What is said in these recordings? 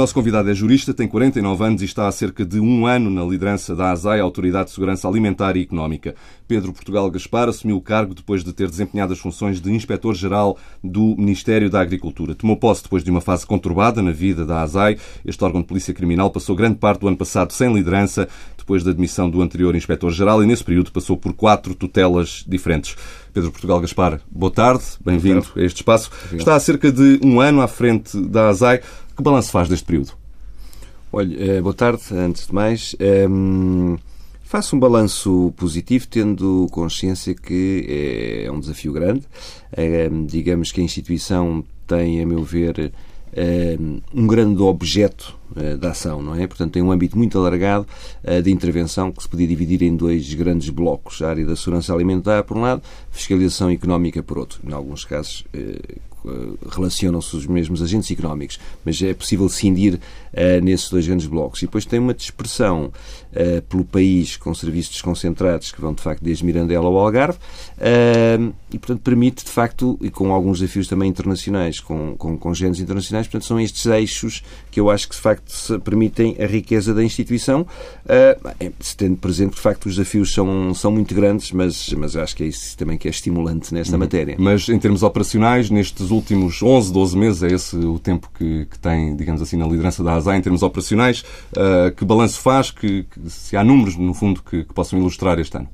nosso convidado é jurista, tem 49 anos e está há cerca de um ano na liderança da ASAI, Autoridade de Segurança Alimentar e Económica. Pedro Portugal Gaspar assumiu o cargo depois de ter desempenhado as funções de Inspetor-Geral do Ministério da Agricultura. Tomou posse depois de uma fase conturbada na vida da ASAI. Este órgão de polícia criminal passou grande parte do ano passado sem liderança, depois da admissão do anterior Inspetor-Geral, e nesse período passou por quatro tutelas diferentes. Pedro Portugal Gaspar, boa tarde, bem-vindo a este espaço. Obrigado. Está há cerca de um ano à frente da ASAI. Que balanço faz deste período? Olha, eh, boa tarde, antes de mais. Um, ehm, faço um balanço positivo, tendo consciência que é um desafio grande. Um, ehm, digamos que a instituição tem, a meu ver, ehm, um grande objeto uh, de ação, não é? Portanto, tem um âmbito muito alargado de intervenção que se podia dividir em dois grandes blocos: a área da segurança alimentar, por um lado, fiscalização económica, por outro. Em alguns casos, eh, relacionam-se os mesmos agentes económicos, mas é possível cindir uh, nesses dois grandes blocos. E depois tem uma dispersão uh, pelo país com serviços desconcentrados que vão, de facto, desde Mirandela ao Algarve uh, e, portanto, permite, de facto, e com alguns desafios também internacionais, com, com, géneros internacionais, portanto, são estes eixos que eu acho que, de facto, permitem a riqueza da instituição, se tendo presente que, de facto, os desafios são, são muito grandes, mas, mas acho que é isso também que é estimulante nesta uhum. matéria. Mas, em termos operacionais, nestes últimos 11, 12 meses, é esse o tempo que, que tem, digamos assim, na liderança da ASA em termos operacionais. Uh, que balanço faz? Que, que, se há números, no fundo, que, que possam ilustrar este ano?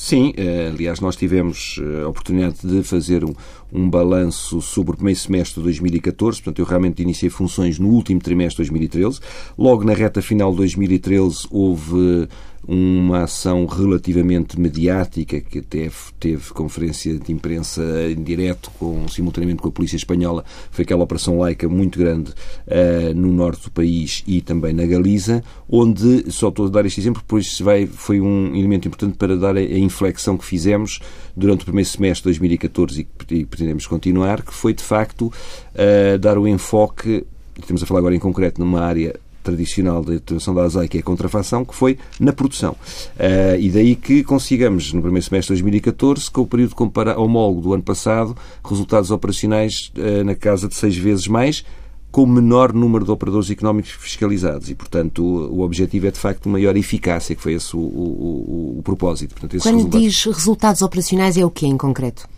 Sim, eh, aliás, nós tivemos eh, a oportunidade de fazer um, um balanço sobre o primeiro semestre de 2014, portanto, eu realmente iniciei funções no último trimestre de 2013. Logo na reta final de 2013 houve uma ação relativamente mediática, que até teve conferência de imprensa em direto, com, simultaneamente com a Polícia Espanhola, foi aquela operação laica muito grande uh, no norte do país e também na Galiza, onde, só estou a dar este exemplo, pois vai, foi um elemento importante para dar a, a inflexão que fizemos durante o primeiro semestre de 2014 e que pretendemos continuar, que foi de facto uh, dar o enfoque, estamos a falar agora em concreto numa área tradicional da atuação da ASAI, que é a contrafação, que foi na produção. Uh, e daí que consigamos, no primeiro semestre de 2014, com o período homólogo do ano passado, resultados operacionais uh, na casa de seis vezes mais, com o menor número de operadores económicos fiscalizados. E, portanto, o, o objetivo é, de facto, maior eficácia, que foi esse o, o, o propósito. Portanto, Quando resultados... diz resultados operacionais, é o que em concreto?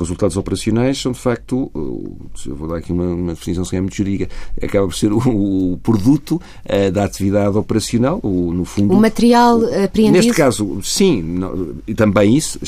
Resultados operacionais são, de facto, eu vou dar aqui uma, uma definição se é muito jurídica, acaba por ser o, o produto uh, da atividade operacional, o, no fundo... O material apreendido? Neste caso, sim, não, também isso,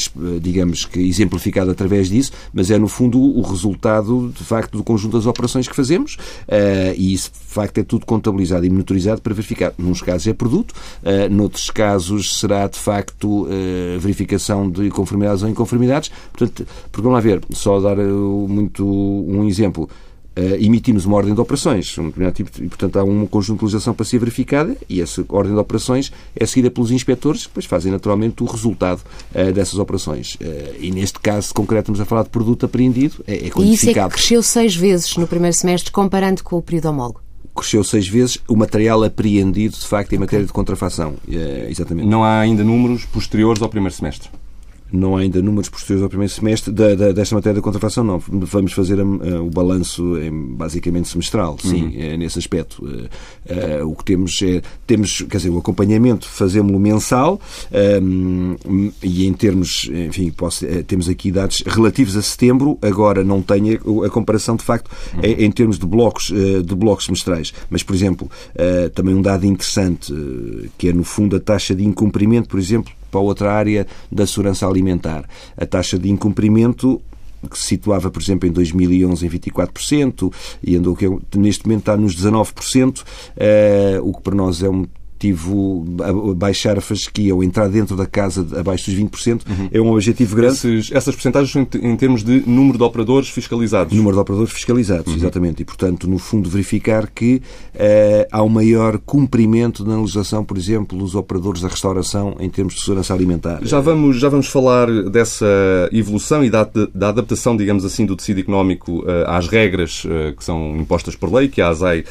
digamos que exemplificado através disso, mas é, no fundo, o resultado, de facto, do conjunto das operações que fazemos uh, e isso, facto, é tudo contabilizado e monitorizado para verificar. Nos casos é produto, uh, noutros casos será, de facto, uh, verificação de conformidades ou inconformidades. Portanto, porque, a ver, só dar eh, muito um exemplo. Uh, emitimos uma ordem de operações, um tipo, e portanto há um conjunto de legislação para ser verificada e essa ordem de operações é seguida pelos inspectores que depois fazem naturalmente o resultado uh, dessas operações. Uh, e neste caso concreto estamos a falar de produto apreendido, é, é quantificado. E isso é que cresceu seis vezes no primeiro semestre comparando com o período homólogo? Cresceu seis vezes o material apreendido, de facto, em matéria de contrafação. exatamente. Não há ainda números posteriores ao primeiro semestre? Não há ainda números posteriores ao primeiro semestre da, da, desta matéria da contrafação, não. Vamos fazer uh, o balanço basicamente semestral, sim, uhum. é, nesse aspecto. Uh, uh, o que temos é, temos, quer dizer, o acompanhamento fazemos-lo mensal um, e em termos, enfim, posso, temos aqui dados relativos a setembro, agora não tenho a, a comparação de facto uhum. em, em, termos de blocos, de blocos semestrais. Mas, por exemplo, também um dado interessante, que é no fundo a taxa de incumprimento, por exemplo, para outra área da segurança alimentar. A taxa de incumprimento que se situava, por exemplo, em 2011 em 24% e andou que neste momento está nos 19%, eh, o que para nós é um a baixar a fasquia ou entrar dentro da casa abaixo dos 20% uhum. é um objetivo grande. Esses, essas porcentagens são em termos de número de operadores fiscalizados. Número de operadores fiscalizados, uhum. exatamente. E, portanto, no fundo, verificar que uh, há um maior cumprimento na legislação, por exemplo, dos operadores da restauração em termos de segurança alimentar. Já vamos, já vamos falar dessa evolução e da, da adaptação, digamos assim, do tecido económico uh, às regras uh, que são impostas por lei, que a ASAI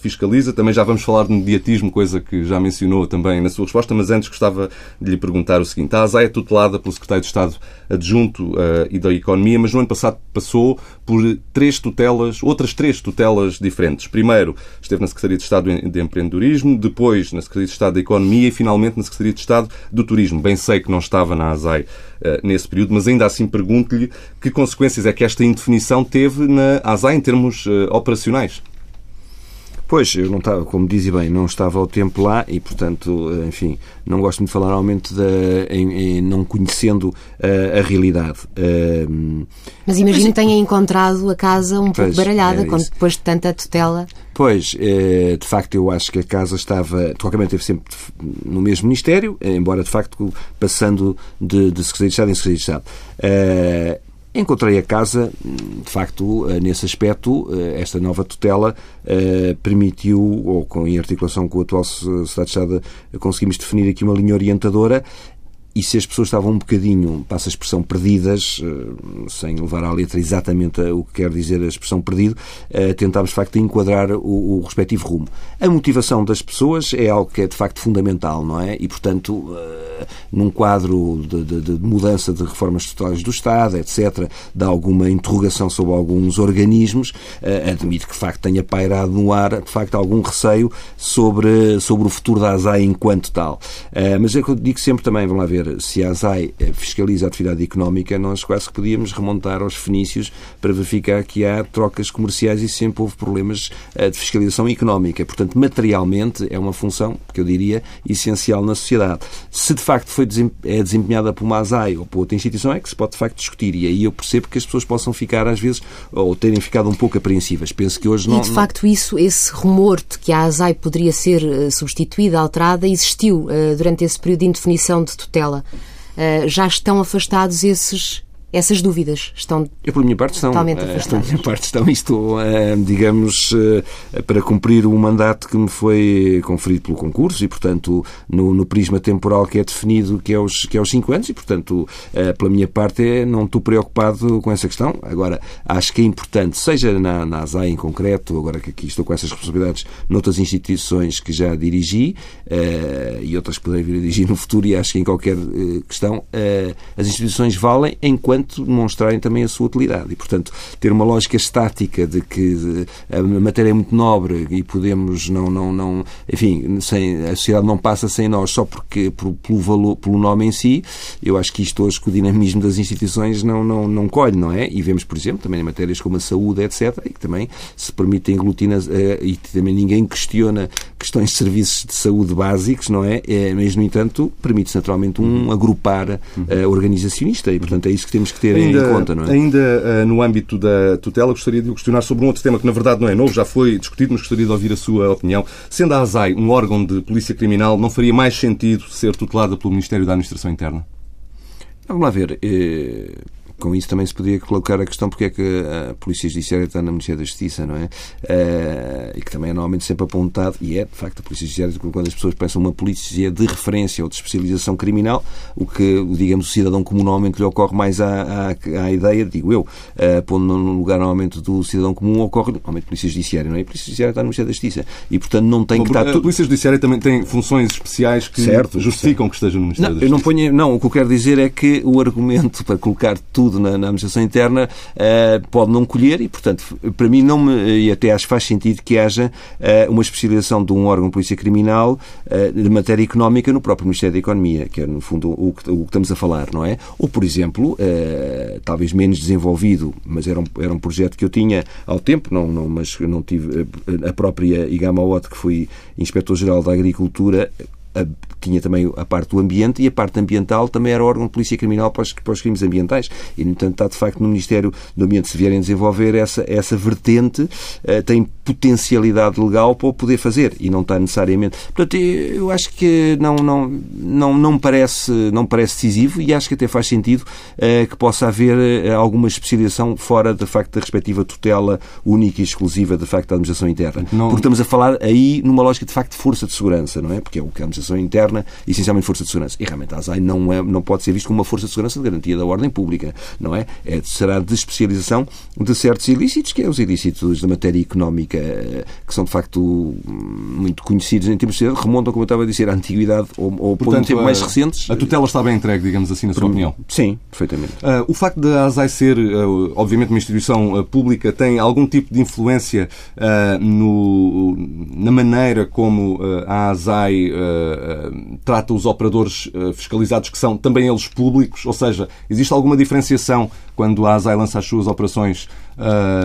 fiscaliza. Também já vamos falar de mediatismo, coisa coisa que já mencionou também na sua resposta, mas antes gostava de lhe perguntar o seguinte. A ASAI é tutelada pelo Secretário de Estado Adjunto uh, e da Economia, mas no ano passado passou por três tutelas, outras três tutelas diferentes. Primeiro, esteve na Secretaria de Estado de Empreendedorismo, depois na Secretaria de Estado da Economia e finalmente na Secretaria de Estado do Turismo. Bem sei que não estava na ASAI uh, nesse período, mas ainda assim pergunto-lhe que consequências é que esta indefinição teve na ASAI em termos uh, operacionais. Pois, eu não estava, como dizia bem, não estava ao tempo lá e, portanto, enfim, não gosto muito de falar normalmente de, em, em não conhecendo uh, a realidade. Uh, mas imagino que tenha encontrado a casa um pouco baralhada, quando, depois de tanta tutela. Pois, eh, de facto, eu acho que a casa estava, de qualquer maneira, esteve sempre no mesmo Ministério, embora, de facto, passando de, de Secretaria de Estado em Secretaria de Estado. Encontrei a casa, de facto, eh, nesse aspecto, eh, esta nova tutela eh, permitiu, ou em articulação com o atual Estado de Estado, conseguimos definir aqui uma linha orientadora e se as pessoas estavam um bocadinho, passa a expressão, perdidas, eh, sem levar à letra exatamente o que quer dizer a expressão perdido, eh, tentámos de facto enquadrar o, o respectivo rumo. A motivação das pessoas é algo que é de facto fundamental, não é? E, portanto, eh, num quadro de, de, de mudança de reformas estruturais do Estado, etc., de alguma interrogação sobre alguns organismos, admito que de facto tenha pairado no ar, de facto, algum receio sobre, sobre o futuro da ASAI enquanto tal. Mas é eu digo sempre também, vamos lá ver, se a ASAI eh, fiscaliza a atividade económica, nós quase que podíamos remontar aos fenícios para verificar que há trocas comerciais e sempre houve problemas eh, de fiscalização económica. Portanto, materialmente é uma função, que eu diria, essencial na sociedade. Se de facto foi é desempenhada por uma ASAI ou por outra instituição, é que se pode de facto discutir. E aí eu percebo que as pessoas possam ficar, às vezes, ou terem ficado um pouco apreensivas. Penso que hoje não. E de facto, isso, esse rumor de que a ASAI poderia ser eh, substituída, alterada, existiu durante esse período de indefinição de tutela. Uh, já estão afastados esses essas dúvidas estão Eu, por minha parte, estão, totalmente afastadas. Por minha parte, estão isto, digamos, eh, para cumprir o mandato que me foi conferido pelo concurso e, portanto, no, no prisma temporal que é definido, que é os, que é os cinco anos, e, portanto, eh, pela minha parte, não estou preocupado com essa questão. Agora, acho que é importante, seja na, na ASAI em concreto, agora que aqui estou com essas responsabilidades noutras instituições que já dirigi e outras que poderei vir a dirigir no futuro, e acho que em qualquer questão, as instituições valem enquanto enquanto demonstrarem também a sua utilidade. E, portanto, ter uma lógica estática de que a matéria é muito nobre e podemos não, não, não enfim, sem, a sociedade não passa sem nós só porque, por, pelo, valor, pelo nome em si, eu acho que isto hoje, com o dinamismo das instituições, não, não, não colhe, não é? E vemos, por exemplo, também em matérias como a saúde, etc., e que também se permitem glutinas eh, e também ninguém questiona questões de serviços de saúde básicos, não é? é mas, no entanto, permite-se naturalmente um agrupar uh, organizacionista e, portanto, é isso que temos temos que ter ainda, em conta, não é? Ainda uh, no âmbito da tutela, gostaria de o questionar sobre um outro tema que, na verdade, não é novo, já foi discutido, mas gostaria de ouvir a sua opinião. Sendo a ASAI um órgão de polícia criminal, não faria mais sentido ser tutelada pelo Ministério da Administração Interna? Vamos lá ver. Eh, com isso também se podia colocar a questão porque é que a Polícia Judiciária está no Ministério da Justiça, não é? Uh, e que também é normalmente sempre apontado, e é, de facto, a Polícia Judiciária, quando as pessoas pensam uma polícia de referência ou de especialização criminal, o que, digamos, o cidadão comum normalmente lhe ocorre mais à, à, à ideia, digo eu, uh, pondo no lugar normalmente do cidadão comum, ocorre normalmente a Polícia Judiciária, não é? A Polícia Judiciária está no Ministério da Justiça. E, portanto, não tem que estar... A Polícia Judiciária também tem funções especiais que certo, justificam certo. que esteja no Ministério não, da Justiça. Eu não, ponho, não, o que eu quero dizer é que o argumento para colocar tudo na, na administração interna uh, pode não colher e, portanto, para mim não me, e até acho que faz sentido que haja uh, uma especialização de um órgão de polícia criminal uh, de matéria económica no próprio Ministério da Economia, que é, no fundo, o que, o que estamos a falar, não é? Ou, por exemplo, talvez menos desenvolvido, mas era um, era um projeto que eu tinha ao tempo, não, não, mas não tive a própria Igama Ott, que fui Inspetor-Geral da Agricultura, tinha também a parte do ambiente e a parte ambiental também era órgão de polícia criminal para os, para os crimes ambientais. E, no entanto, está de facto no Ministério do Ambiente, se vierem desenvolver essa, essa vertente, uh, tem potencialidade legal para o poder fazer e não está necessariamente. Portanto, eu acho que não, não, não, não, parece, não parece decisivo e acho que até faz sentido uh, que possa haver uh, alguma especialização fora, de facto, da respectiva tutela única e exclusiva, de facto, da administração interna. Não... Porque estamos a falar aí numa lógica, de facto, de força de segurança, não é? Porque é o que a administração administração interna, essencialmente força de segurança. E realmente a ASAI não, é, não pode ser visto como uma força de segurança de garantia da ordem pública, não é? é será de especialização de certos ilícitos, que é os ilícitos da matéria económica, que são de facto muito conhecidos em termos de remontam, como eu estava a dizer, à antiguidade ou, ou Portanto, tempo mais recentes. A tutela está bem entregue, digamos assim, na sua opinião? Sim, perfeitamente. Uh, o facto da ASAI ser, uh, obviamente, uma instituição uh, pública tem algum tipo de influência no, na maneira como a ASAI trata os operadores fiscalizados que são também eles públicos? Ou seja, existe alguma diferenciação quando a ASAI lança as suas operações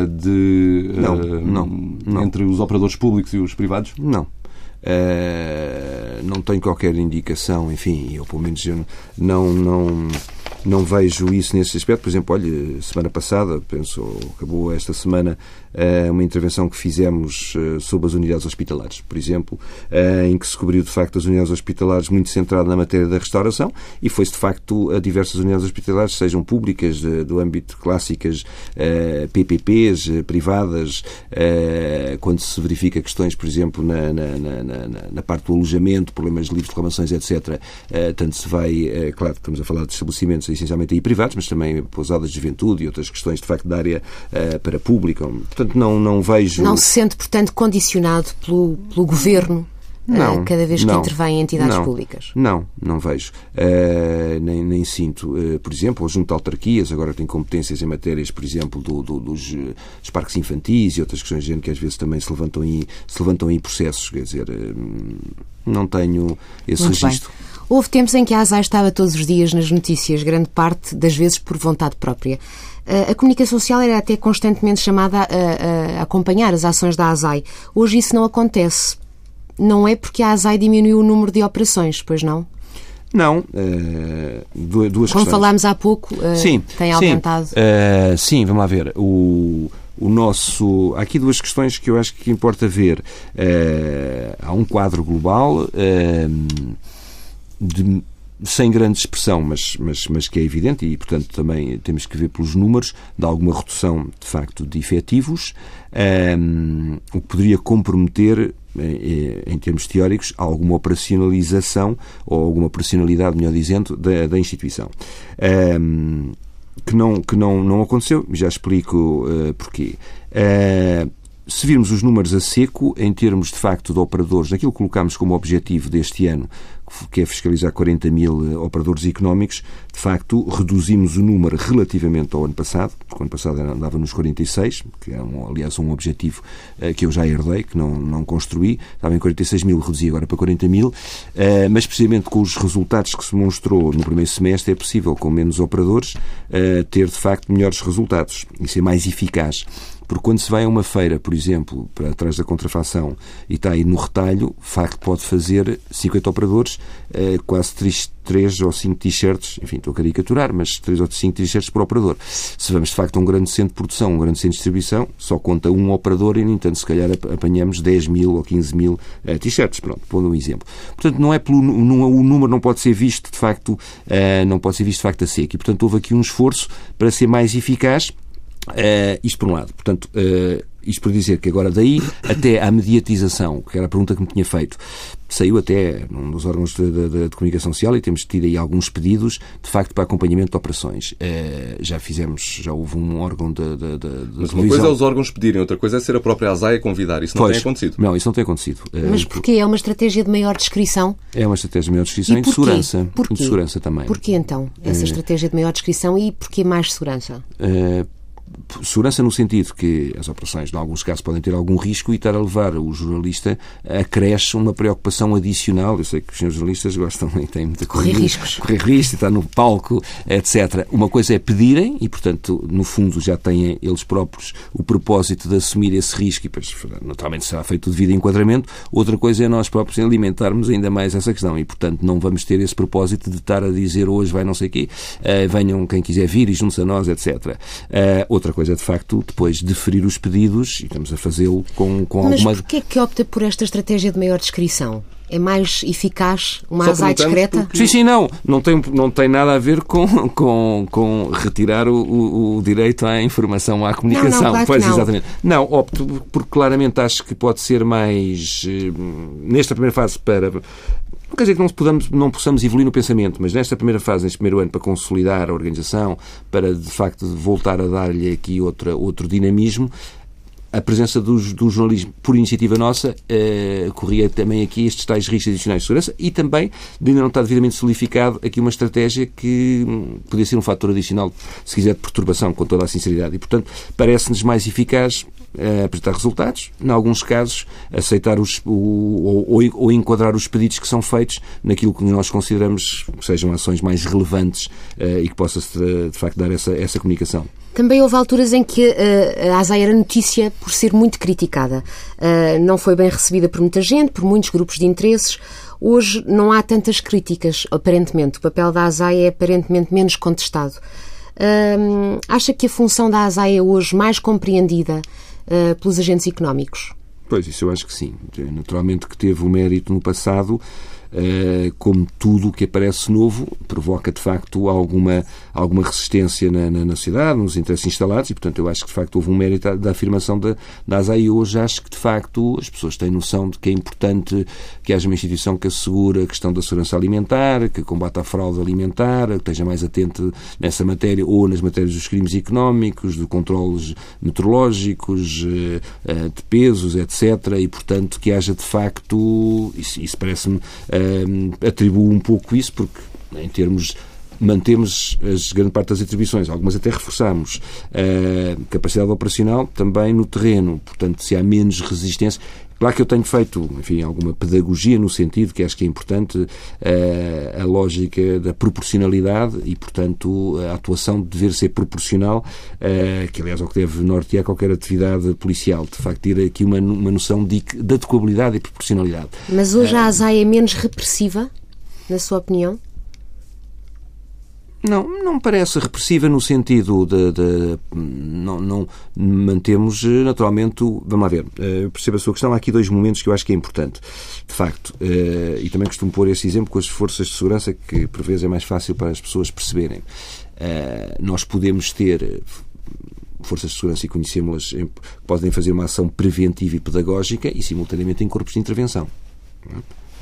de, não, não, não. entre os operadores públicos e os privados? Não. Uh, não tenho qualquer indicação, enfim, eu pelo menos eu não, não, não vejo isso nesse aspecto. Por exemplo, olha, semana passada, penso, acabou esta semana, eh, uma intervenção que fizemos eh, sobre as unidades hospitalares, por exemplo, eh, em que se cobriu de facto as unidades hospitalares muito centrado na matéria da restauração e foi-se de facto a diversas unidades hospitalares, sejam públicas, do âmbito clássicas, PPPs, privadas, quando se verifica questões, por exemplo, na, na, na, na parte do alojamento, problemas de livres reclamações, etc., tanto se vai, claro, estamos a falar de estabelecimentos essencialmente aí privados, mas também pousadas de juventude e outras questões de facto da área para pública. Portanto, não, não vejo. Não se sente, portanto, condicionado pelo, pelo governo eh, não, cada vez que não, intervém em entidades não, públicas? Não, não vejo. Uh, nem, nem sinto. Uh, por exemplo, junto a autarquias, agora tem competências em matérias, por exemplo, do, do, dos, dos, parques infantis e outras questões de género que às vezes também se levantam em, se levantam em processos. Quer dizer, uh, não tenho esse Muito registro. Bem. Houve tempos em que a ASAI estava todos os dias nas notícias, grande parte das vezes por vontade própria. A comunicação social era até constantemente chamada a, a, acompanhar as ações da ASAI. Hoje isso não acontece. Não é porque a ASAI diminuiu o número de operações, pois não? Não, uh, duas Como questões. falámos há pouco, uh, sim, tem aumentado. Sim, uh, sim, vamos lá ver. O, o nosso. Há aqui duas questões que eu acho que importa ver. há um quadro global de sem grande expressão, mas, mas, mas que é evidente, e portanto também temos que ver pelos números de alguma redução de facto de efetivos, um, o que poderia comprometer, em, em, termos teóricos, alguma operacionalização ou alguma operacionalidade, melhor dizendo, da, da instituição. Um, que não, que não, não aconteceu, já explico uh, porquê. Uh, se virmos os números a seco, em termos de facto de operadores, naquilo que colocámos como objetivo deste ano, que é fiscalizar 40 mil eh, operadores económicos, de facto reduzimos o número relativamente ao ano passado, porque o ano passado andava nos 46, que é, um, aliás, um objetivo uh, que eu já herdei, que não, não construí, estava em 46 mil, reduzi agora para 40 mil, uh, mas precisamente com os resultados que se mostrou no primeiro semestre é possível, com menos operadores, uh, ter de facto melhores resultados e ser mais eficaz. Porque quando se vai a uma feira, por exemplo, para trás da contrafação e está aí no retalho, facto pode fazer 50 operadores, eh, quase 3, 3 ou 5 t-shirts, enfim, estou a caricaturar, mas 3 ou 5 t-shirts por operador. Se vamos de facto a um grande centro de produção, um grande centro de distribuição, só conta um operador e, no entanto, se calhar apanhamos 10 mil ou 15 mil uh, t-shirts. Pronto, pondo um exemplo. Portanto, não é pelo, não, o número não pode ser visto de facto, uh, não pode ser visto de facto a seco. E, portanto, houve aqui um esforço para ser mais eficaz Uh, isto por um lado. Portanto, uh, isto por dizer que agora daí até à mediatização, que era a pergunta que me tinha feito, saiu até num dos órgãos de, de, de, comunicação social e temos tido aí alguns pedidos, de facto, para acompanhamento de operações. Uh, já fizemos, já houve um órgão de, de, de Mas uma coisa é os órgãos pedirem, outra coisa é ser a própria ASAI a convidar. Isso não pois, tem acontecido. Não, isso não tem acontecido. Mas porquê? É uma estratégia de maior descrição? É uma estratégia de maior descrição e, e de segurança. Porquê? de segurança também. Porquê então essa estratégia de maior descrição e porquê mais segurança? Uh, segurança no sentido que as operações, em alguns casos, podem ter algum risco e estar a levar o jornalista a cresce uma preocupação adicional. Eu sei que os senhores jornalistas gostam e têm muita correr riscos. Correr riscos, estar no palco, etc. Uma coisa é pedirem e, portanto, no fundo já têm eles próprios o propósito de assumir esse risco e, depois, naturalmente, será feito o devido enquadramento. Outra coisa é nós próprios alimentarmos ainda mais essa questão e, portanto, não vamos ter esse propósito de estar a dizer hoje vai não sei o quê, uh, venham quem quiser vir e junte-se a nós, etc. Uh, Outra coisa é, de facto, depois deferir os pedidos e estamos a fazê-lo com, com Mas alguma... Mas porquê é que opta por esta estratégia de maior descrição? É mais eficaz uma ASAI discreta? Porque... Sim, sim, não. Não tem, não tem nada a ver com, com, com retirar o, o, o direito à informação, à comunicação. Não, não, claro pois, não. exatamente. Não, opto porque claramente acho que pode ser mais, eh, nesta primeira fase, para Não quer dizer que não, podamos, não possamos evoluir no pensamento, mas nesta primeira fase, neste primeiro ano, para consolidar a organização, para de facto voltar a dar-lhe aqui outra, outro dinamismo, a presença do, do, jornalismo por iniciativa nossa eh, corria também aqui estes tais riscos adicionais de segurança e também de ainda não está devidamente solidificado aqui uma estratégia que hum, podia ser um fator adicional, se quiser, de perturbação, com toda a sinceridade. E, portanto, parece-nos mais eficaz eh, apresentar resultados, em alguns casos, aceitar os, o, ou, ou, enquadrar os pedidos que são feitos naquilo que nós consideramos que sejam ações mais relevantes eh, e que possa, de facto, dar essa, essa comunicação. Também houve alturas em que uh, a ASAI era notícia por ser muito criticada. Uh, não foi bem recebida por muita gente, por muitos grupos de interesses. Hoje não há tantas críticas, aparentemente. O papel da ASAI é aparentemente menos contestado. Uh, acha que a função da ASAI é hoje mais compreendida pelos agentes económicos? Pois, isso eu acho que sim. Naturalmente que teve o mérito no passado como tudo o que aparece novo, provoca de facto alguma, alguma resistência na, na, na, sociedade, nos interesses instalados, e portanto eu acho que de facto houve um mérito da afirmação da, da ASAI. Hoje acho que de facto as pessoas têm noção de que é importante que haja uma instituição que assegure a questão da segurança alimentar, que combata a fraude alimentar, que esteja mais atento nessa matéria ou nas matérias dos crimes económicos, de controles meteorológicos, eh, eh, de pesos, etc. E portanto que haja de facto, isso, isso parece-me atribuo um pouco isso, porque em termos mantemos as grande parte das atribuições, algumas até reforçamos. Uh, capacidade operacional também no terreno, portanto, se há menos resistência. Claro que eu tenho feito, enfim, alguma pedagogia no sentido que acho que é importante uh, a lógica da proporcionalidade e, portanto, a atuação dever ser proporcional, uh, que aliás é o que deve nortear qualquer atividade policial. De facto, ter aqui uma, uma noção de, de adequabilidade e proporcionalidade. Mas hoje a ASAI é menos repressiva, na sua opinião? Não, não parece repressiva no sentido de. de não, não, mantemos eh, naturalmente. Vamos lá ver, eh, eu percebo a sua questão. Há aqui dois momentos que eu acho que é importante. De facto, eh, e também costumo pôr esse exemplo com as forças de segurança, que por vezes é mais fácil para as pessoas perceberem. Nós podemos ter forças de segurança e conhecemos-las podem fazer uma ação preventiva e pedagógica e simultaneamente em corpos de intervenção.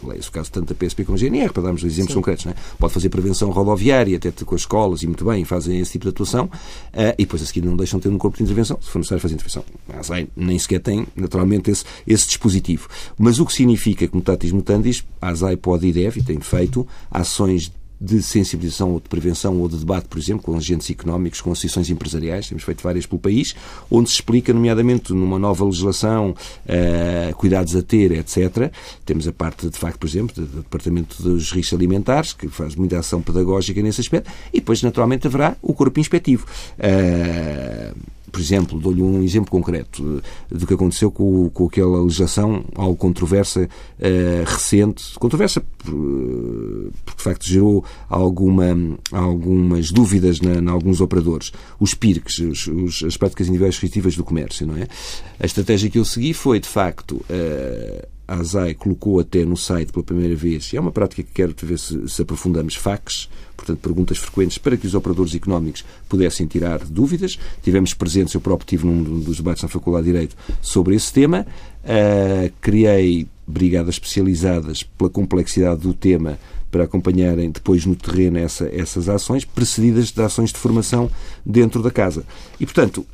Não é? leia-se o caso tanto da PSP como da GNR, para darmos exemplos Sim. concretos. Não é? Pode fazer prevenção rodoviária, até com as escolas, e muito bem, fazem esse tipo de atuação, uh, e depois a seguir não deixam de ter um corpo de intervenção, se for necessário fazer intervenção. A ASAI nem sequer tem, naturalmente, esse, esse dispositivo. Mas o que significa que, mutatis mutandis, a ASAI pode e deve, e tem feito, ações de sensibilização ou de prevenção ou de debate, por exemplo, com agentes económicos, com associações empresariais, temos feito várias pelo país, onde se explica, nomeadamente, numa nova legislação, uh, cuidados a ter, etc. Temos a parte, de facto, por exemplo, do, Departamento dos Riscos Alimentares, que faz muita ação pedagógica nesse aspecto, e depois, naturalmente, haverá o corpo inspectivo. Uh, por exemplo, dou-lhe um exemplo concreto do que aconteceu com, com aquela legislação algo controversa uh, recente, controversa porque de facto gerou alguma, algumas dúvidas em alguns operadores. Os PIRCs, os, os, as práticas individuais restritivas do comércio, não é? A estratégia que eu segui foi, de facto, uh, a ASAI colocou até no site pela primeira vez, e é uma prática que quero ver se, se aprofundamos, fax, portanto, perguntas frequentes para que os operadores económicos pudessem tirar dúvidas. Tivemos presentes, eu próprio tive num dos debates na Faculdade de Direito sobre esse tema. Uh, criei brigadas especializadas pela complexidade do tema para acompanharem depois no terreno essa, essas ações, precedidas de ações de formação dentro da casa. E, portanto,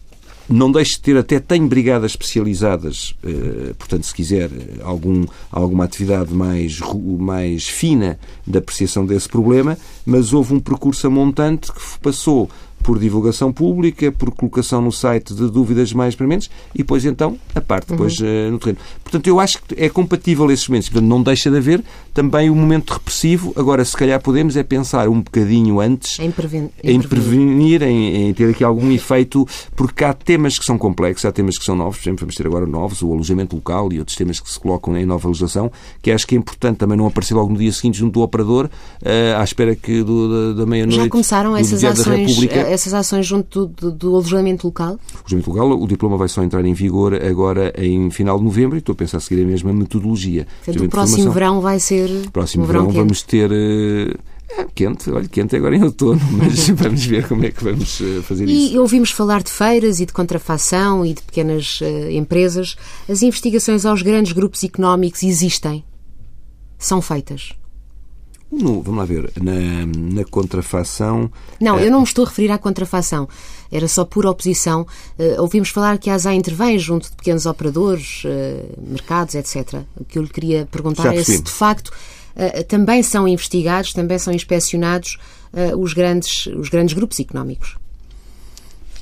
não deixe de ter, até tem brigadas especializadas, eh, portanto, se quiser, algum, alguma atividade mais, mais fina da apreciação desse problema, mas houve um percurso a montante que passou por divulgação pública, por colocação no site de dúvidas mais prementes e depois então a parte depois uhum. uh, no terreno. Portanto, eu acho que é compatível esses momentos. Portanto, não deixa de haver também o um momento repressivo. Agora, se calhar podemos é pensar um bocadinho antes em, preven em, prevenir, em, em, ter aqui algum efeito, porque há temas que são complexos, há temas que são novos, por exemplo, vamos ter agora novos, o alojamento local e outros temas que se colocam em nova legislação, que acho que é importante também não aparecer logo no dia seguinte junto do operador, uh, à espera que do, da, da meia-noite. Já começaram essas ações, essas ações junto do, do, alojamento local? O alojamento local, o diploma vai só entrar em vigor agora em final de novembro e estou a pensar a seguir a mesma metodologia. Portanto, o próximo verão vai ser. Próximo um verão, verão vamos ter. É, quente, olha, quente agora em outono, mas vamos ver como é que vamos eh, fazer e isso. E ouvimos falar de feiras e de contrafação e de pequenas uh, empresas. As investigações aos grandes grupos económicos existem? São feitas? No, vamos lá ver, na, na contrafação. Não, eu não me estou a referir à contrafação. Era só pura oposição. Uh, ouvimos falar que a ASA intervém junto de pequenos operadores, uh, mercados, etc. O que eu lhe queria perguntar é se, de facto, uh, também são investigados, também são inspecionados os, grandes, os grandes grupos económicos.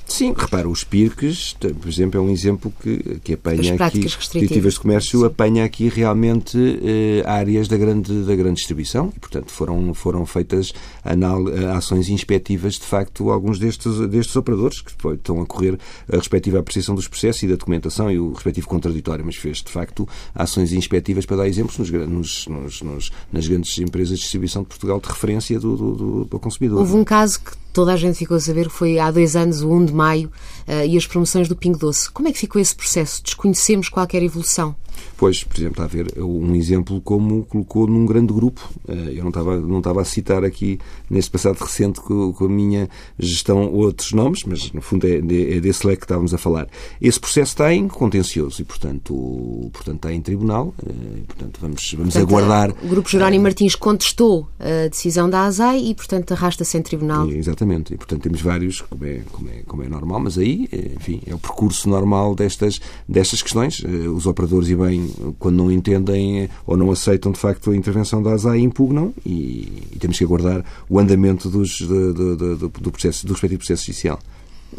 Sim, repara, os PIRCs, por exemplo, é um exemplo que, que apanha aqui, restritivas de comércio, Sim. apanha aqui realmente eh, áreas da grande, da grande distribuição e, portanto, foram, foram feitas anal, ações inspectivas, de facto, alguns destes, destes operadores que estão a correr a respectiva apreciação dos processos e da documentação e o respectivo contraditório, mas fez, de facto, ações inspectivas para dar exemplos nos, nos, nos, nos nas grandes empresas de distribuição de Portugal de referência do, do, do, do consumidor. Houve um caso que toda a gente ficou a saber que foi há dois anos, o 1 de maio, uh, e as promoções do Pingo Doce. Como é que ficou esse processo? Desconhecemos qualquer evolução? Pois, por exemplo, está a ver um exemplo como colocou num grande grupo. Eh, eu não estava, não estava a citar aqui, neste passado recente, com, a minha gestão, outros nomes, mas no fundo é, é desse leque que estávamos a falar. Esse processo está em contencioso e, portanto, portanto está em tribunal. Eh, e, portanto, vamos, vamos portanto, aguardar. O Grupo Jerónimo Martins contestou a decisão da ASAI e, portanto, arrasta-se em tribunal. exatamente. E, portanto, temos vários, como é, como, é, como é normal, mas aí, eh, enfim, é o percurso normal destas, destas questões. Os operadores e bem, quando não entendem ou não aceitam de facto a intervenção da ASAI, impugnam e, e temos que aguardar o andamento dos, do, do, do, do, processo, do respectivo processo judicial.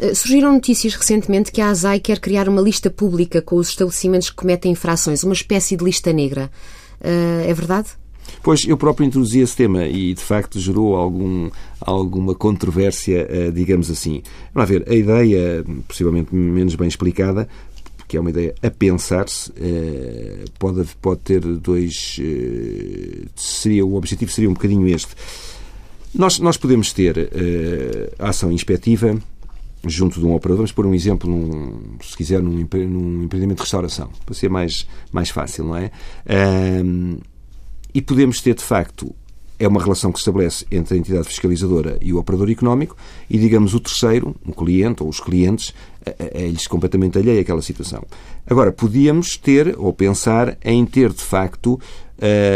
Eh, surgiram notícias recentemente que a ASAI quer criar uma lista pública com os estabelecimentos que cometem infrações, uma espécie de lista negra. Uh, é verdade? Pois, eu próprio introduzi esse tema e, de facto, gerou algum, alguma controvérsia, uh, digamos assim. Vamos ver, a ideia, possivelmente menos bem explicada, que é uma ideia a pensar-se, eh, pode, pode ter dois. Eh, seria, o objetivo seria um bocadinho este. Nós, nós podemos ter eh, a ação inspectiva junto de um operador, vamos pôr um exemplo, num, se quiser, num, num empreendimento de restauração, para ser mais, mais fácil, não é? E podemos ter, de facto, é uma relação que se estabelece entre a entidade fiscalizadora e o operador económico e, digamos, o terceiro, o cliente ou os clientes, é-lhes completamente alheio àquela situação. Agora, podíamos ter ou pensar em ter, de facto, uh,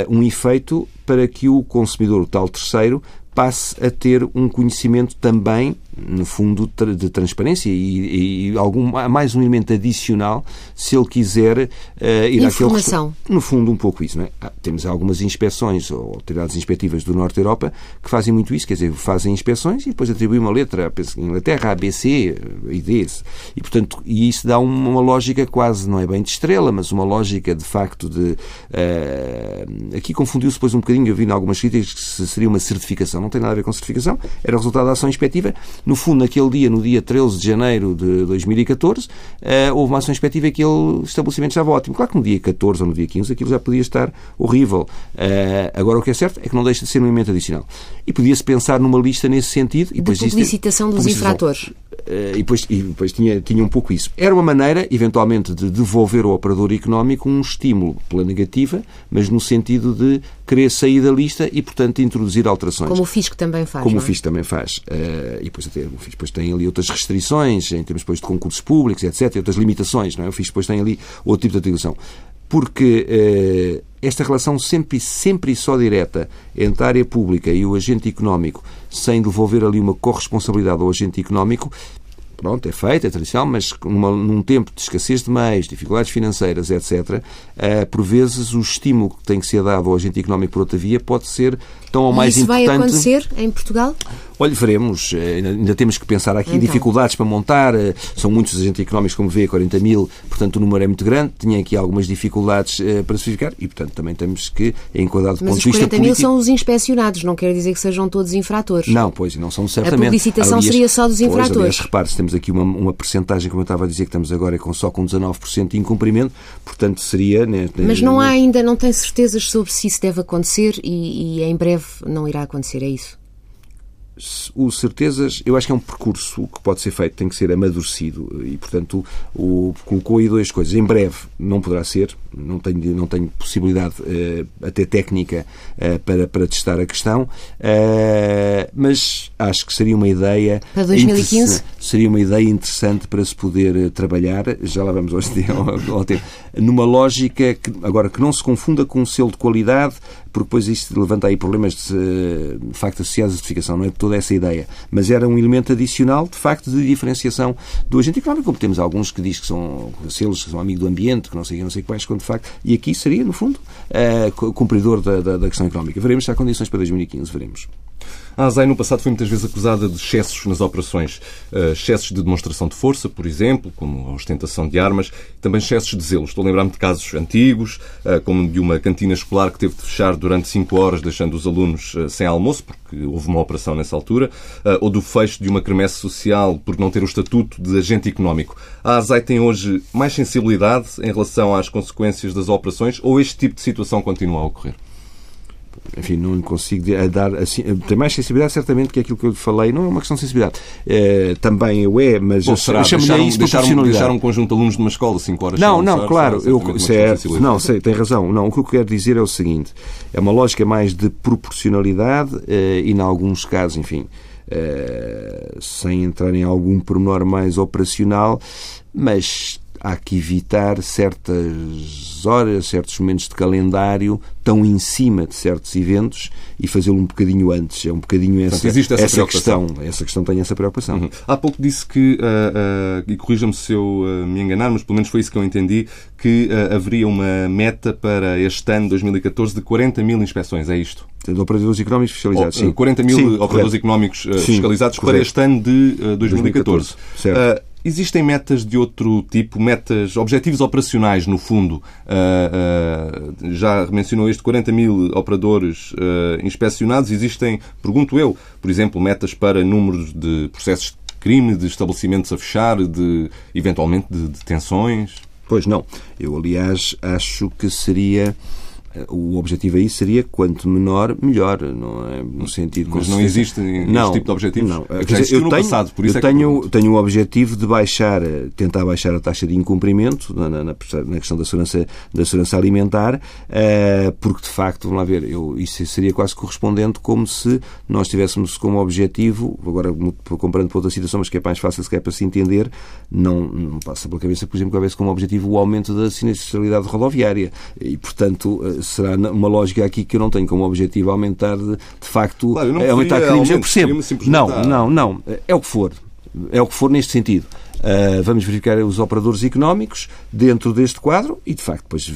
um efeito para que o consumidor, o tal terceiro, passe a ter um conhecimento também no fundo, de transparência e, e algum, mais um elemento adicional se ele quiser uh, ir Informação. àquele... No fundo, um pouco isso. Não é? Ah, temos algumas inspeções ou autoridades inspectivas do Norte da Europa que fazem muito isso, quer dizer, fazem inspeções e depois atribuem uma letra, penso, Inglaterra, ABC, ID, e portanto, e isso dá uma lógica quase, não é bem de estrela, mas uma lógica de facto de... Uh, aqui confundiu-se depois um bocadinho, eu vi em algumas críticas que seria uma certificação, não tem nada a ver com certificação, era resultado da ação inspectiva, no fundo, naquele dia, no dia 13 de janeiro de 2014, uh, eh, houve uma ação inspectiva e aquele estabelecimento estava ótimo. Claro que no dia 14 ou no dia 15 aquilo já podia estar horrível. Uh, agora, o que é certo é que não deixa de ser um elemento adicional. E podia-se pensar numa lista nesse sentido. E de publicitação dos publicitação. infratores. Uh, e depois, e depois tinha, tinha um pouco isso. Era uma maneira, eventualmente, de devolver ao operador económico um estímulo pela negativa, mas no sentido de querer sair da lista e, portanto, introduzir alterações. Como o Fisco também faz. Como é? o Fisco também faz. Uh, e depois, até, o Fisco depois tem ali outras restrições, em termos depois de concursos públicos, etc., outras limitações. Não é? O Fisco depois tem ali outro tipo de atribuição. Porque uh, esta relação sempre, sempre e só direta entre a área pública e o agente económico, sem devolver ali uma corresponsabilidade ao agente económico, pronto, é feita, é tradicional, mas numa, num tempo de escassez de meios, dificuldades financeiras, etc., uh, eh, por vezes o estímulo que tem que ser dado ao agente económico por outra via pode ser tão ou mais isso importante. vai acontecer em Portugal? Olha, veremos. Eh, ainda temos que pensar aqui então. dificuldades para montar. Eh, são muitos agentes económicos, como vê, 40 mil, portanto o número é muito grande. Tinha aqui algumas dificuldades para se verificar e, portanto, também temos que enquadrar do Mas ponto de vista político... Mas os 40 mil são os inspecionados, não quer dizer que sejam todos infratores. Não, pois, não são certamente. A publicitação aliás, seria só dos infratores. Pois, aliás, repare, temos aqui uma, uma percentagem, como eu estava a dizer, que estamos agora com, só com 19% de incumprimento, portanto seria... Né, Mas não há ainda, não tem certezas sobre se isso deve acontecer e, e em breve não irá acontecer, é isso? o certezas, eu acho que é um percurso que pode ser feito, tem que ser amadurecido e, portanto, o, colocou aí duas coisas. Em breve não poderá ser, não tenho, não tenho possibilidade, uh, até técnica, uh, para, para testar a questão. Uh, mas acho que seria uma ideia. Para 2015? Seria uma ideia interessante para se poder trabalhar, já lá vamos hoje ao, ao tempo, numa lógica que, agora, que não se confunda com um selo de qualidade, porque depois isto levanta aí problemas de, de facto associados à certificação, não é toda essa ideia. Mas era um elemento adicional, de facto, de diferenciação do agente económico, como temos alguns que diz que são selos, que são amigos do ambiente, que não sei, não sei quais, quando de facto. E aqui seria, no fundo, uh, cumpridor da, da, da questão económica. Veremos se há condições para 2015, veremos. A ASAI no passado foi muitas vezes acusada de excessos nas operações. Uh, excessos de demonstração de força, por exemplo, como a ostentação de armas, também excessos de zelo. Estou a lembrar-me de casos antigos, uh, como de uma cantina escolar que teve de fechar durante cinco horas, deixando os alunos uh, sem almoço, porque houve uma operação nessa altura, ou do fecho de uma cremesse social por não ter o estatuto de agente económico. A ASAI tem hoje mais sensibilidade em relação às consequências das operações ou este tipo de situação continua a ocorrer? Enfim, não lhe consigo dar assim, tem mais sensibilidade certamente que aquilo que eu falei, não é uma questão de sensibilidade. É, também eu é, mas Bom, será? eu chamo-lhe isso deixar, um, deixar um conjunto de alunos de uma escola 5 horas Não, não, claro, eu, certo, não, sei, tem razão. Não, o que eu quero dizer é o seguinte, é uma lógica mais de proporcionalidade eh, e, em alguns casos, enfim, eh, sem entrar em algum pormenor mais operacional, mas há que evitar certas horas, certos momentos de calendário tão em cima de certos eventos e fazê-lo um bocadinho antes. É um bocadinho essa, Portanto, existe essa, essa questão. Essa questão tem essa preocupação. Uhum. Há pouco disse que, uh, uh, e corrija-me se eu uh, me enganar, mas pelo menos foi isso que eu entendi, que haveria uma meta para este ano, 2014, de 40 mil inspeções. É isto? De operadores económicos fiscalizados, sim. 40 mil sim, operadores correto. económicos sim, fiscalizados correto. para este ano de 2014. 2014. Certo. Existem metas de outro tipo, metas, objetivos operacionais, no fundo. Uh, uh, já mencionou este 40 mil operadores uh, inspecionados. Existem, pergunto eu, por exemplo, metas para números de processos de crime, de estabelecimentos a fechar, de eventualmente de detenções? Pois não. Eu, aliás, acho que seria o objetivo aí seria quanto menor, melhor, não é? No sentido Mas não existe não, este tipo de objetivos? Não. É eu tenho, passado, por isso eu é tenho, tenho o objetivo de baixar, tentar baixar a taxa de incumprimento na, na, na questão da segurança, da segurança alimentar, uh, porque de facto, vamos lá ver, eu, isso seria quase correspondente como se nós tivéssemos como objetivo, agora comparando para outra situação, mas que é mais fácil sequer para se entender, não, não passa pela cabeça, por exemplo, que houvesse como objetivo o aumento da sinistralidade rodoviária. E, portanto, será uma lógica aqui que eu não tenho como objetivo aumentar, de, de facto, claro, aumentar crimes. Eu percebo. Não, não, não. É o que for. É o que for neste sentido. Uh, vamos verificar os operadores económicos dentro deste quadro e, de facto, depois,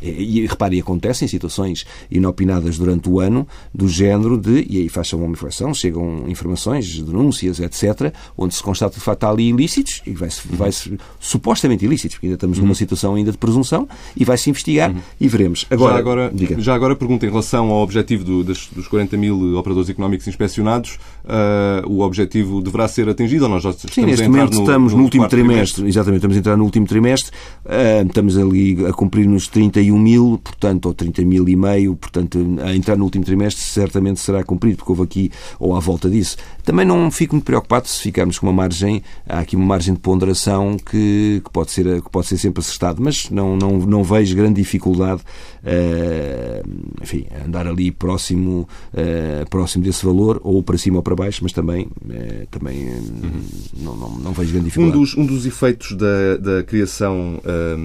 e, e repare, acontecem situações inopinadas durante o ano do género de, e aí faz uma infração, chegam informações, denúncias, etc., onde se constata de facto há ali ilícitos e vai-se, uhum. vai supostamente ilícitos, porque ainda estamos numa uhum. situação ainda de presunção e vai-se investigar uhum. e veremos. Agora, já agora, já agora pergunto em relação ao objetivo do, das, dos 40 mil operadores económicos inspecionados, uh, o objetivo deverá ser atingido ou nós já estamos Sim, neste momento no, estamos no último trimestre, trimestre, exatamente, estamos a entrar no último trimestre, uh, estamos ali a cumprir nos 31 mil, portanto, ou 30 mil e meio, portanto, a entrar no último trimestre certamente será cumprido, porque houve aqui, ou à volta disso. Também não fico muito preocupado se ficarmos com uma margem, há aqui uma margem de ponderação que, que pode, ser, que pode ser sempre acertado, mas não, não, não vejo grande dificuldade, uh, enfim, andar ali próximo, uh, próximo desse valor, ou para cima ou para baixo, mas também, uh, também uhum. não, não, não vejo grande dificuldade. Um dos, um dos efeitos da, da criação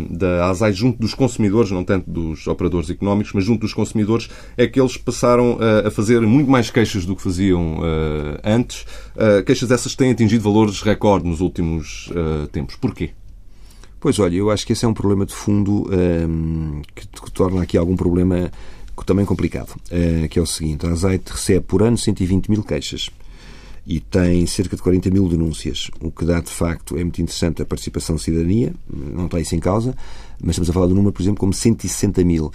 da ASAI junto dos consumidores, não tanto dos operadores económicos, mas junto dos consumidores, é que eles passaram a fazer muito mais queixas do que faziam antes. Queixas essas têm atingido valores recorde nos últimos tempos. Porquê? Pois olha, eu acho que esse é um problema de fundo que, que torna aqui algum problema também complicado, uh, que é o seguinte, a Azeite recebe por ano 120 mil queixas e tem cerca de 40 mil denúncias, o que dá de facto, é muito interessante a participação da cidadania, não está isso em causa, mas estamos a falar de um número, por exemplo, como 160 mil,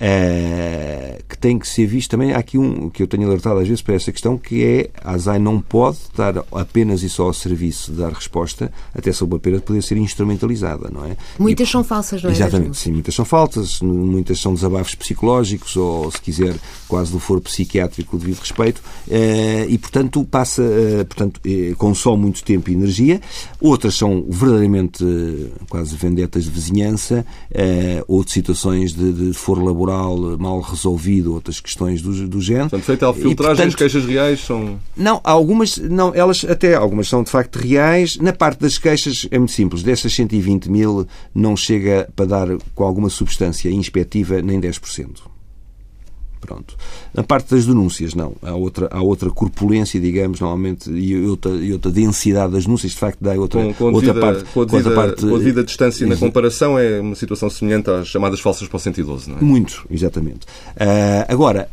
uh, que tem que ser visto também. Há aqui um que eu tenho alertado às vezes para essa questão, que é a ASAI não pode estar apenas e só ao serviço de dar resposta, até sob a pena de poder ser instrumentalizada, não é? Muitas e, são falsas, não é? Exatamente, sim, muitas são falsas, muitas são desabafos psicológicos ou, se quiser, quase do foro psiquiátrico devido respeito, uh, e portanto passa, uh, portanto, consome muito tempo e energia. Outras são verdadeiramente quase vendetas de vizinhança ou de situações de, de foro laboral mal resolvido, outras questões do, do género. Portanto, feita a filtragem, as queixas reais são... Não, algumas, não, elas até algumas são de facto reais. Na parte das queixas é muito simples. Destas 120 mil não chega para dar com alguma substância inspectiva nem 10%. Pronto. Na parte das denúncias, não. Há outra, há outra corpulência, digamos, normalmente, e outra, e outra densidade das denúncias, de facto, dá outra, com, com outra devida, parte. Com a, devida, parte, com a devida distância na comparação, é uma situação semelhante às chamadas falsas para o 112, não é? Muito, exatamente. Uh, agora,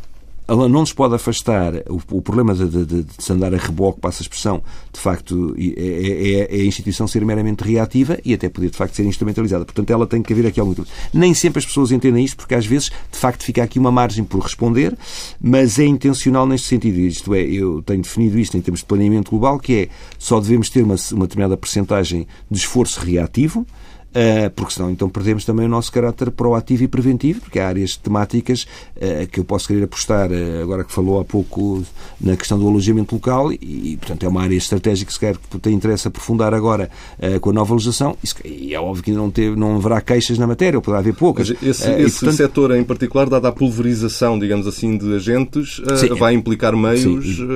ela não nos pode afastar o, o problema de, de, de, se andar a reboque, passa a expressão, de facto, é, é, é, a instituição ser meramente reativa e até poder, de facto, ser instrumentalizada. Portanto, ela tem que haver aqui algum. Nem sempre as pessoas entendem isto, porque às vezes, de facto, fica aqui uma margem por responder, mas é intencional neste sentido. Isto é, eu tenho definido isto em termos de planeamento global, que é só devemos ter uma, uma determinada percentagem de esforço reativo porque senão então perdemos também o nosso caráter proativo e preventivo, porque há áreas temáticas eh, que eu posso querer apostar, eh, agora que falou há pouco na questão do alojamento local, e, portanto é uma área estratégica que se quer que tem interesse aprofundar agora com a nova legislação, e é óbvio que não, teve, não haverá queixas na matéria, ou poderá haver poucas. Mas esse, esse portanto... setor em particular, dada a pulverização, digamos assim, de agentes, Sim, vai implicar meios, Sim.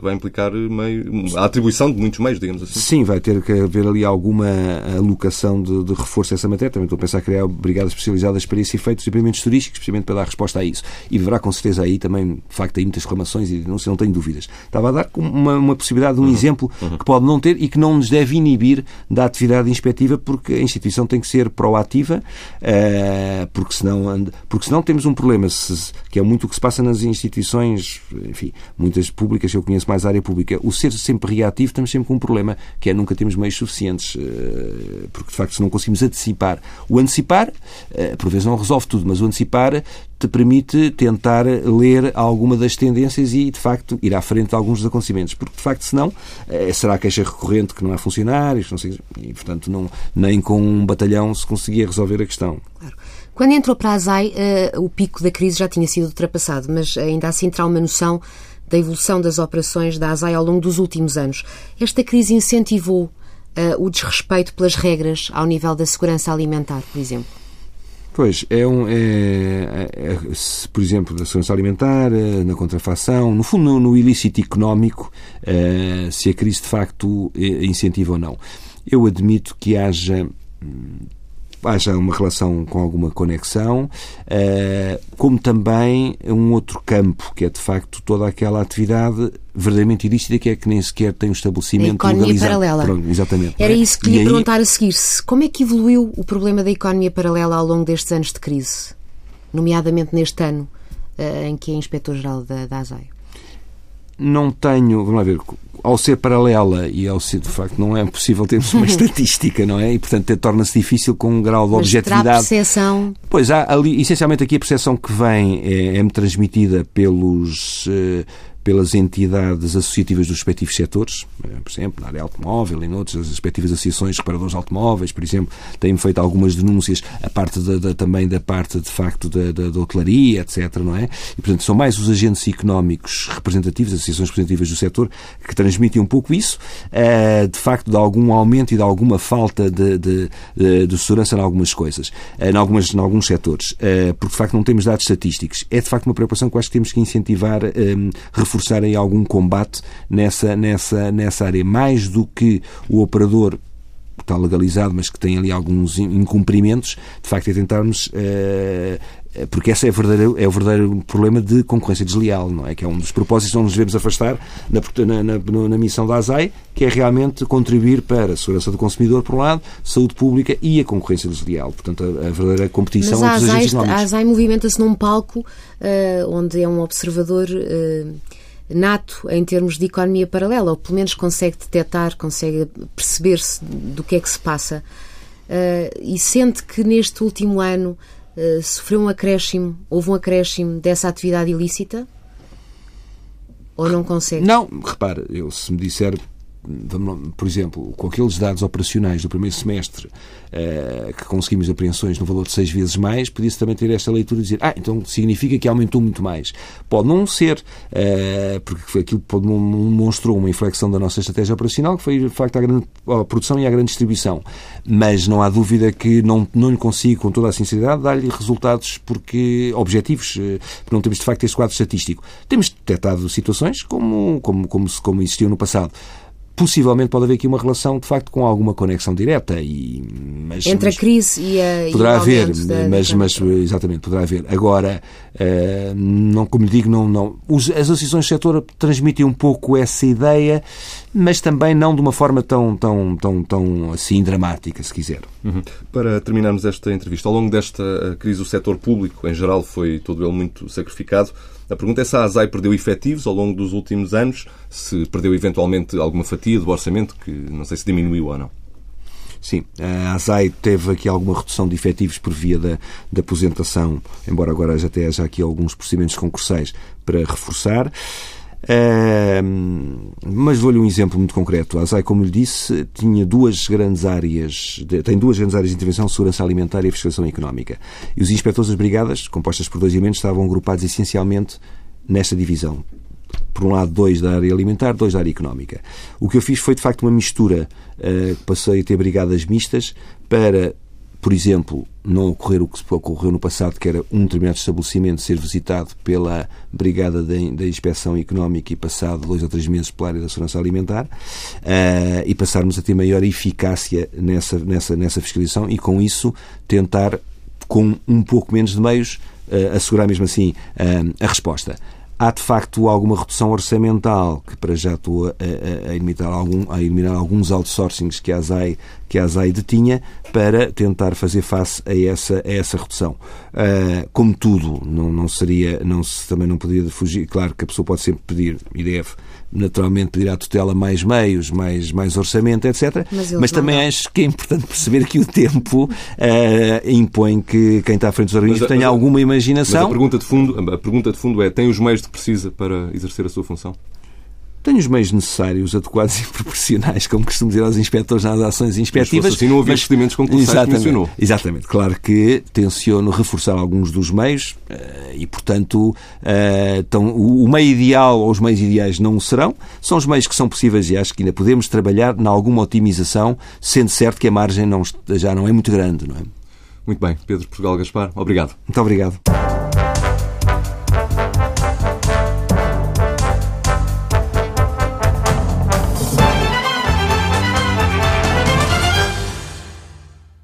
vai implicar meio, a atribuição de muitos meios, digamos assim. Sim, vai ter que haver ali alguma alocação de, de reforço dessa matéria. Também estou a pensar em criar brigadas especializadas para esse efeito, equipamentos turísticos, precisamente para dar resposta a isso. E haverá com certeza aí também, de facto, aí muitas reclamações e não, não tenho dúvidas. Estava a dar uma, uma possibilidade de um uhum. exemplo uhum. que pode não ter e que não nos deve inibir da atividade inspectiva, porque a instituição tem que ser proativa, uh, porque, senão, porque senão temos um problema, se, que é muito o que se passa nas instituições, enfim, muitas públicas, eu conheço mais a área pública. O ser sempre reativo, estamos sempre com um problema, que é nunca temos meios suficientes, uh, porque de facto se não conseguimos antecipar. O antecipar, eh, por vezes não resolve tudo, mas o antecipar te permite tentar ler alguma das tendências e, de facto, ir à frente de alguns dos acontecimentos. Porque, de facto, senão, eh, será queixa recorrente que não há funcionários, não sei, e, portanto, não, nem com um batalhão se conseguia resolver a questão. Claro. Quando entrou para a ASAI, uh, o pico da crise já tinha sido ultrapassado, mas ainda assim terá uma noção da evolução das operações da ASAI ao longo dos últimos anos. Esta crise incentivou o desrespeito pelas regras ao nível da segurança alimentar, por exemplo? Pois, é um. É, é, é, por exemplo, na segurança alimentar, eh, na contrafação, no fundo, no, no ilícito económico, uh, se a crise de facto incentiva ou não. Eu admito que haja hum, haja uma relação com alguma conexão, eh, como também um outro campo, que é de facto toda aquela atividade verdadeiramente ilícita que é que nem sequer tem um estabelecimento a economia legalizado. paralela. Pronto, exatamente. Era é? isso que lhe ia perguntar a seguir. -se. Como é que evoluiu o problema da economia paralela ao longo destes anos de crise? Nomeadamente neste ano eh, em que é inspetor-geral da, da ASAI não tenho, vamos lá ver, ao ser paralela e ao ser de facto não é possível termos uma estatística, não é? E portanto torna-se difícil com um grau de Mas objetividade. Terá percepção. Pois há ali, essencialmente aqui a percepção que vem é, é transmitida pelos eh, pelas entidades associativas dos respectivos setores, eh, por exemplo, na área automóvel e noutras, as respectivas associações de reparadores de automóveis, por exemplo, têm feito algumas denúncias, a parte da, da, também da parte, de facto, da, da, da, hotelaria, etc., não é? E, portanto, são mais os agentes económicos representativos, as associações representativas do setor, que transmitem um pouco isso, uh, de facto, de algum aumento e de alguma falta de, de, de, segurança em algumas coisas, uh, em, algumas, em alguns setores, porque, de facto, não temos dados estatísticos. É, de facto, uma preocupação que acho que temos que incentivar, reforçar aí algum combate nessa, nessa, nessa área. Mais do que o operador está legalizado, mas que tem ali alguns incumprimentos, de facto é tentarmos uh, porque esse é, verdadeiro, é o verdadeiro problema de concorrência desleal, não é? Que é um dos propósitos onde nos devemos afastar na, na, na, na, missão da ASAI, que é realmente contribuir para a segurança do consumidor, por um lado, saúde pública e a concorrência desleal. Portanto, a, a verdadeira competição Mas entre os agentes económicos. A ASAI movimenta-se num palco uh, onde é um observador... Uh, nato em termos de economia paralela, ou pelo menos consegue detectar, consegue perceber-se do que é que se passa. Uh, e sente que neste último ano uh, sofreu um acréscimo, houve um acréscimo dessa atividade ilícita? Ou não consegue? Não, repare, eu se me disser por exemplo, com aqueles dados operacionais do primeiro semestre uh, que conseguimos apreensões no valor de seis vezes mais, podia-se também ter esta leitura e dizer, ah, então significa que aumentou muito mais. Pode não ser, uh, porque aquilo demonstrou uma inflexão da nossa estratégia operacional, que foi, de facto, a grande a produção e a grande distribuição. Mas não há dúvida que não, não lhe consigo, com toda a sinceridade, dar-lhe resultados porque objetivos, porque não temos, de facto, este quadro estatístico. Temos detectado situações como, como, como, como existiu no passado possivelmente pode haver aqui uma relação, de facto, com alguma conexão direta. E, mas, Entre mas, a crise e a. Poderá e haver, da, mas, mas, exatamente, poderá haver. Agora, uh, não, como lhe digo, não, não. Os, as associações do setor transmitem um pouco essa ideia, mas também não de uma forma tão, tão, tão, tão assim dramática, se quiser. Uhum. Para terminarmos esta entrevista, ao longo desta eh, crise, o setor público, em geral, foi todo ele muito sacrificado. A pergunta é se a ASAI perdeu efetivos ao longo dos últimos anos, se perdeu eventualmente alguma fatia do orçamento, que não sei se diminuiu ou não. Sim, a ASAI teve aqui alguma redução de efetivos por via da, da aposentação, embora agora já tenha aqui alguns procedimentos concursais para reforçar. Mas vou-lhe um exemplo muito concreto. A ASAI, como lhe disse, tinha duas grandes áreas, tem duas grandes áreas de intervenção, segurança alimentar e fiscalização económica. E os inspectores das brigadas, compostas por dois elementos, estavam agrupados essencialmente nesta divisão. Por um lado, dois da área alimentar, dois da área económica. O que eu fiz foi, de facto, uma mistura. Uh, passei a ter brigadas mistas para por exemplo, não ocorrer o que ocorreu no passado, que era um determinado estabelecimento ser visitado pela Brigada da Inspeção Económica e passado dois ou três meses pela área da segurança alimentar, uh, e passarmos a ter maior eficácia nessa, nessa, nessa fiscalização e, com isso, tentar, com um pouco menos de meios, uh, assegurar mesmo assim uh, a resposta há de facto alguma redução orçamental, que para já estou a, a, eliminar, algum, a eliminar alguns outsourcings que a ASAI, que a ASAI detinha, para tentar fazer face a essa, a essa redução. Uh, como tudo, não, não seria, não se, também não poderia fugir, claro que a pessoa pode sempre pedir, deve, naturalmente pedir à tutela mais meios, mais, mais orçamento, etc. Mas, Mas também acho que é importante perceber que o tempo uh, impõe que quem está à frente dos organismos tenha alguma imaginação. Mas a pergunta, de fundo, a pergunta de fundo é: tem os meios que precisa para exercer a sua função? Tenho os meios necessários, adequados e proporcionais, como costumo dizer aos inspectores nas ações inspectivas. Mas, assim não havia procedimentos concursais exatamente, que mencionou. Exatamente. Claro que tenciono reforçar alguns dos meios eh, e, portanto, então, o meio ideal ou os meios ideais não serão. São os meios que são possíveis e acho que ainda podemos trabalhar em alguma otimização, sendo certo que a margem não, já não é muito grande. Não é? Muito bem. Pedro Portugal Gaspar, obrigado. Muito obrigado.